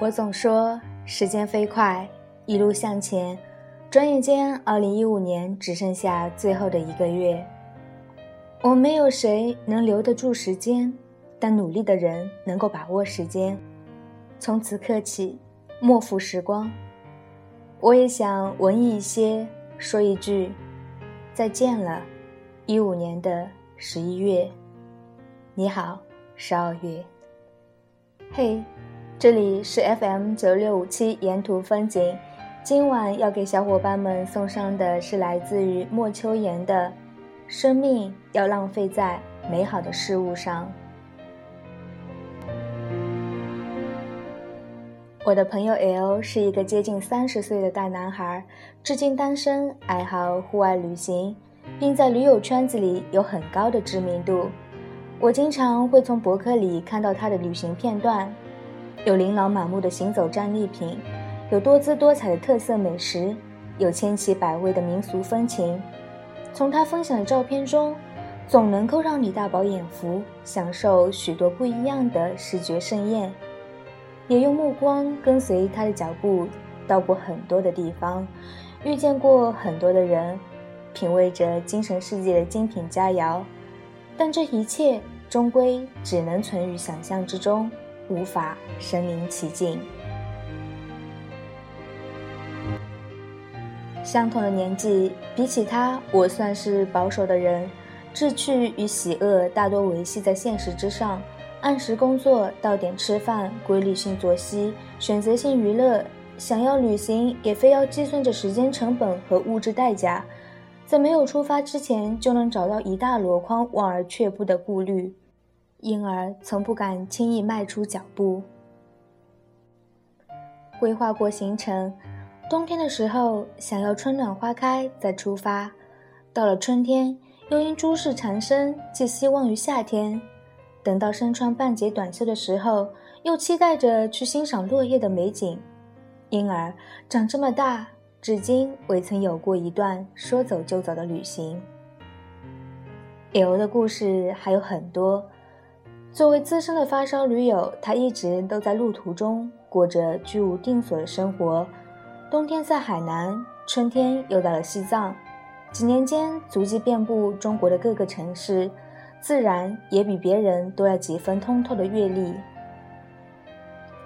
我总说时间飞快，一路向前，转眼间，二零一五年只剩下最后的一个月。我没有谁能留得住时间，但努力的人能够把握时间。从此刻起，莫负时光。我也想文艺一些，说一句再见了，一五年的十一月。你好，十二月。嘿。这里是 FM 九六五七沿途风景，今晚要给小伙伴们送上的是来自于莫秋言的《生命要浪费在美好的事物上》。我的朋友 L 是一个接近三十岁的大男孩，至今单身，爱好户外旅行，并在驴友圈子里有很高的知名度。我经常会从博客里看到他的旅行片段。有琳琅满目的行走战利品，有多姿多彩的特色美食，有千奇百味的民俗风情。从他分享的照片中，总能够让你大饱眼福，享受许多不一样的视觉盛宴。也用目光跟随他的脚步，到过很多的地方，遇见过很多的人，品味着精神世界的精品佳肴。但这一切终归只能存于想象之中。无法身临其境。相同的年纪，比起他，我算是保守的人。志趣与喜恶大多维系在现实之上，按时工作，到点吃饭，规律性作息，选择性娱乐。想要旅行，也非要计算着时间成本和物质代价，在没有出发之前，就能找到一大箩筐望而却步的顾虑。因而从不敢轻易迈出脚步。规划过行程，冬天的时候想要春暖花开再出发，到了春天又因诸事缠身，寄希望于夏天。等到身穿半截短袖的时候，又期待着去欣赏落叶的美景。因而长这么大，至今未曾有过一段说走就走的旅行。有的故事还有很多。作为资深的发烧驴友，他一直都在路途中过着居无定所的生活。冬天在海南，春天又到了西藏，几年间足迹遍布中国的各个城市，自然也比别人多了几分通透的阅历。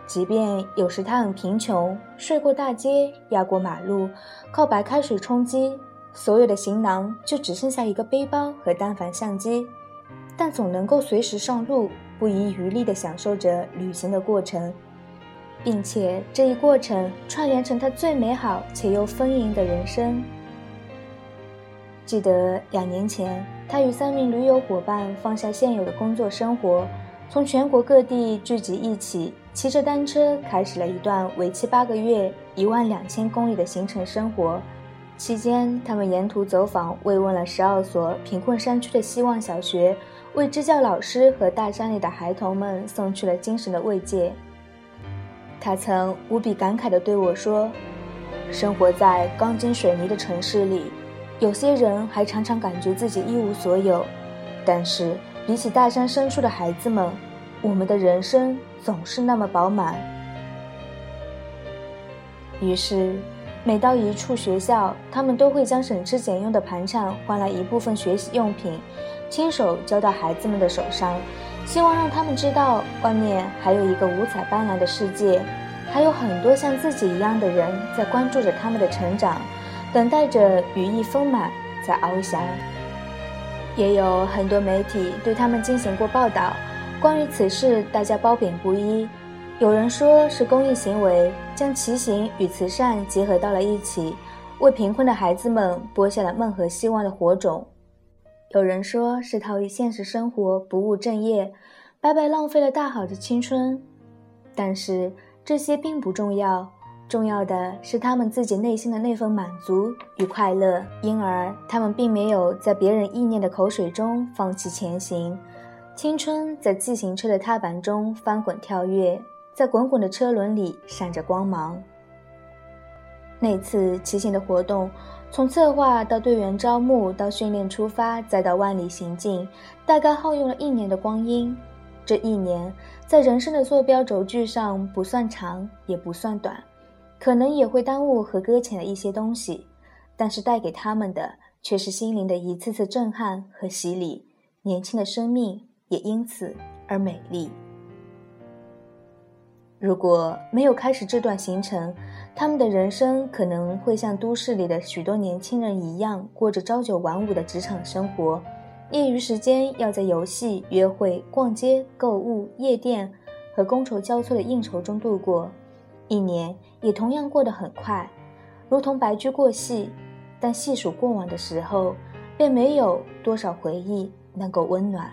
即便有时他很贫穷，睡过大街，压过马路，靠白开水充饥，所有的行囊就只剩下一个背包和单反相机。但总能够随时上路，不遗余力地享受着旅行的过程，并且这一过程串联成他最美好且又丰盈的人生。记得两年前，他与三名驴友伙伴放下现有的工作生活，从全国各地聚集一起，骑着单车开始了一段为期八个月、一万两千公里的行程生活。期间，他们沿途走访，慰问了十二所贫困山区的希望小学。为支教老师和大山里的孩童们送去了精神的慰藉。他曾无比感慨地对我说：“生活在钢筋水泥的城市里，有些人还常常感觉自己一无所有。但是比起大山深处的孩子们，我们的人生总是那么饱满。”于是，每到一处学校，他们都会将省吃俭用的盘缠换来一部分学习用品。亲手交到孩子们的手上，希望让他们知道，外面还有一个五彩斑斓的世界，还有很多像自己一样的人在关注着他们的成长，等待着羽翼丰满在翱翔。也有很多媒体对他们进行过报道，关于此事，大家褒贬不一。有人说是公益行为，将骑行与慈善结合到了一起，为贫困的孩子们播下了梦和希望的火种。有人说是逃离现实生活，不务正业，白白浪费了大好的青春。但是这些并不重要，重要的是他们自己内心的那份满足与快乐。因而他们并没有在别人意念的口水中放弃前行。青春在自行车的踏板中翻滚跳跃，在滚滚的车轮里闪着光芒。那次骑行的活动。从策划到队员招募，到训练出发，再到万里行进，大概耗用了一年的光阴。这一年在人生的坐标轴距上不算长，也不算短，可能也会耽误和搁浅了一些东西，但是带给他们的却是心灵的一次次震撼和洗礼。年轻的生命也因此而美丽。如果没有开始这段行程，他们的人生可能会像都市里的许多年轻人一样，过着朝九晚五的职场生活。业余时间要在游戏、约会、逛街、购物、夜店和觥筹交错的应酬中度过，一年也同样过得很快，如同白驹过隙。但细数过往的时候，便没有多少回忆能够温暖。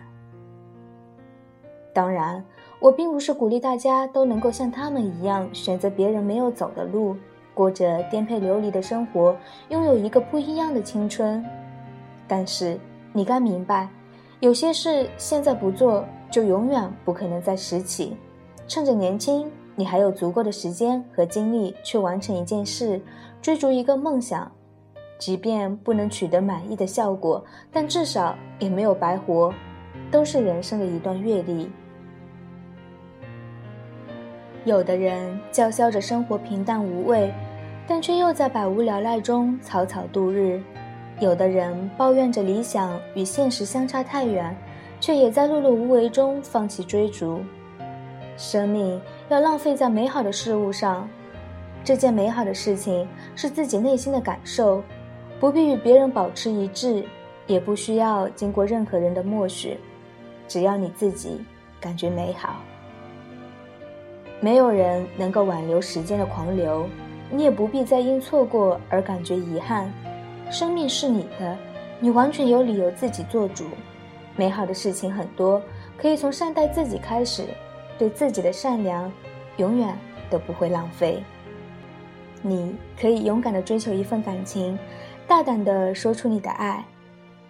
当然。我并不是鼓励大家都能够像他们一样选择别人没有走的路，过着颠沛流离的生活，拥有一个不一样的青春。但是你该明白，有些事现在不做，就永远不可能再拾起。趁着年轻，你还有足够的时间和精力去完成一件事，追逐一个梦想。即便不能取得满意的效果，但至少也没有白活，都是人生的一段阅历。有的人叫嚣着生活平淡无味，但却又在百无聊赖中草草度日；有的人抱怨着理想与现实相差太远，却也在碌碌无为中放弃追逐。生命要浪费在美好的事物上，这件美好的事情是自己内心的感受，不必与别人保持一致，也不需要经过任何人的默许，只要你自己感觉美好。没有人能够挽留时间的狂流，你也不必再因错过而感觉遗憾。生命是你的，你完全有理由自己做主。美好的事情很多，可以从善待自己开始。对自己的善良，永远都不会浪费。你可以勇敢地追求一份感情，大胆地说出你的爱。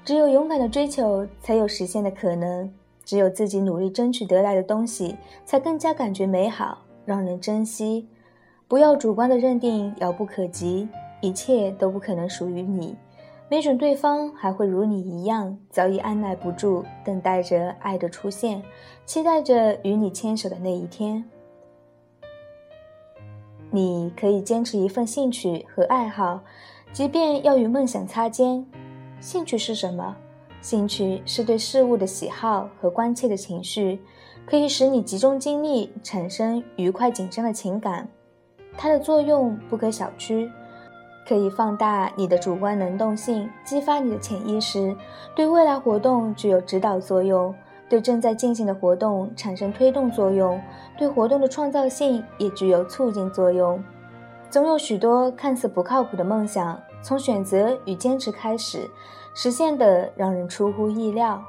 只有勇敢的追求，才有实现的可能。只有自己努力争取得来的东西，才更加感觉美好，让人珍惜。不要主观的认定遥不可及，一切都不可能属于你。没准对方还会如你一样，早已按耐不住，等待着爱的出现，期待着与你牵手的那一天。你可以坚持一份兴趣和爱好，即便要与梦想擦肩。兴趣是什么？兴趣是对事物的喜好和关切的情绪，可以使你集中精力，产生愉快紧张的情感。它的作用不可小觑，可以放大你的主观能动性，激发你的潜意识，对未来活动具有指导作用，对正在进行的活动产生推动作用，对活动的创造性也具有促进作用。总有许多看似不靠谱的梦想，从选择与坚持开始。实现的让人出乎意料。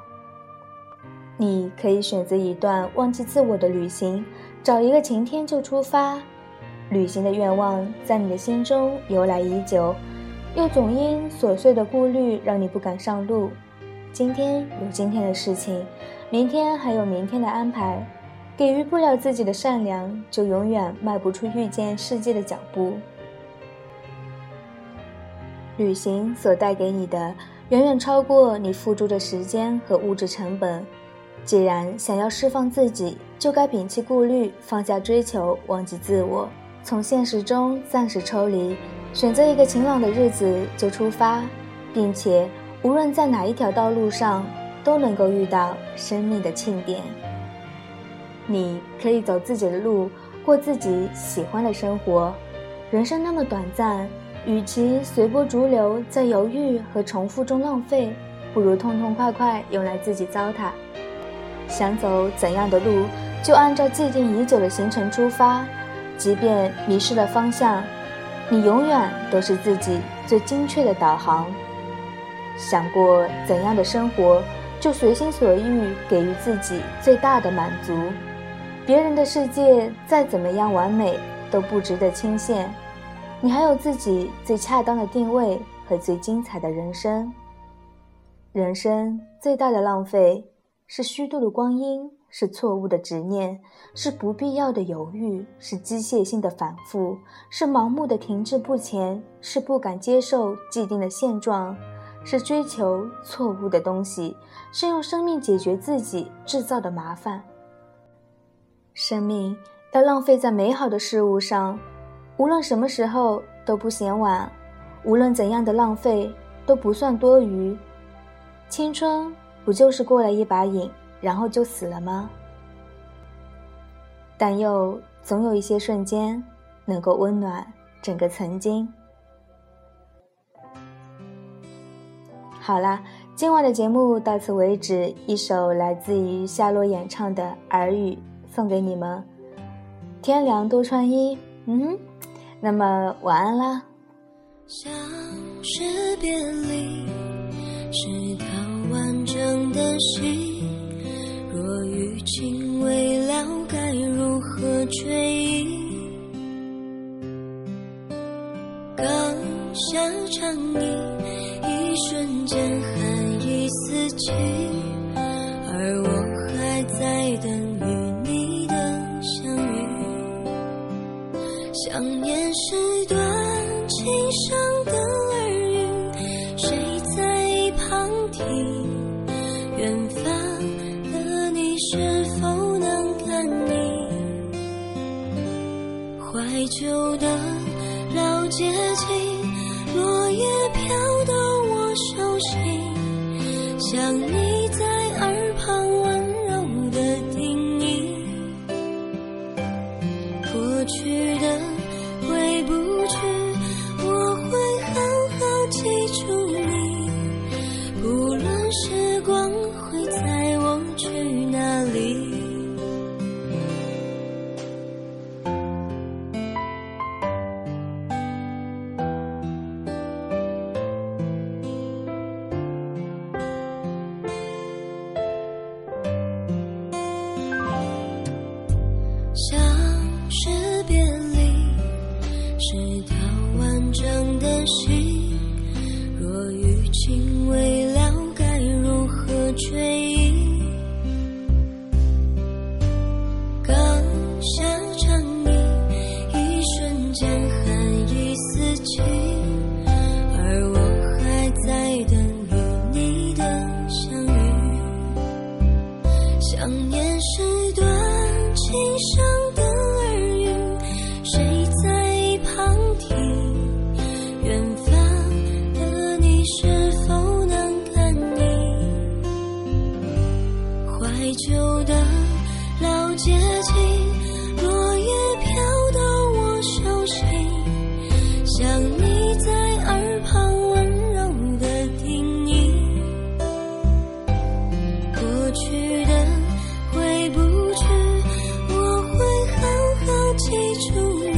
你可以选择一段忘记自我的旅行，找一个晴天就出发。旅行的愿望在你的心中由来已久，又总因琐碎的顾虑让你不敢上路。今天有今天的事情，明天还有明天的安排。给予不了自己的善良，就永远迈不出遇见世界的脚步。旅行所带给你的。远远超过你付出的时间和物质成本。既然想要释放自己，就该摒弃顾虑，放下追求，忘记自我，从现实中暂时抽离，选择一个晴朗的日子就出发，并且无论在哪一条道路上，都能够遇到生命的庆典。你可以走自己的路，过自己喜欢的生活。人生那么短暂。与其随波逐流，在犹豫和重复中浪费，不如痛痛快快用来自己糟蹋。想走怎样的路，就按照既定已久的行程出发，即便迷失了方向，你永远都是自己最精确的导航。想过怎样的生活，就随心所欲给予自己最大的满足。别人的世界再怎么样完美，都不值得倾羡。你还有自己最恰当的定位和最精彩的人生。人生最大的浪费是虚度的光阴，是错误的执念，是不必要的犹豫，是机械性的反复，是盲目的停滞不前，是不敢接受既定的现状，是追求错误的东西，是用生命解决自己制造的麻烦。生命要浪费在美好的事物上，无论什么时候都不嫌晚，无论怎样的浪费都不算多余。青春不就是过了一把瘾，然后就死了吗？但又总有一些瞬间，能够温暖整个曾经。好啦，今晚的节目到此为止。一首来自于夏洛演唱的《耳语》送给你们。天凉多穿衣，嗯，那么晚安啦。相识别离是条完整的心，若雨情未了，该如何追忆？刚下长椅。一瞬间寒意四起，想你。出。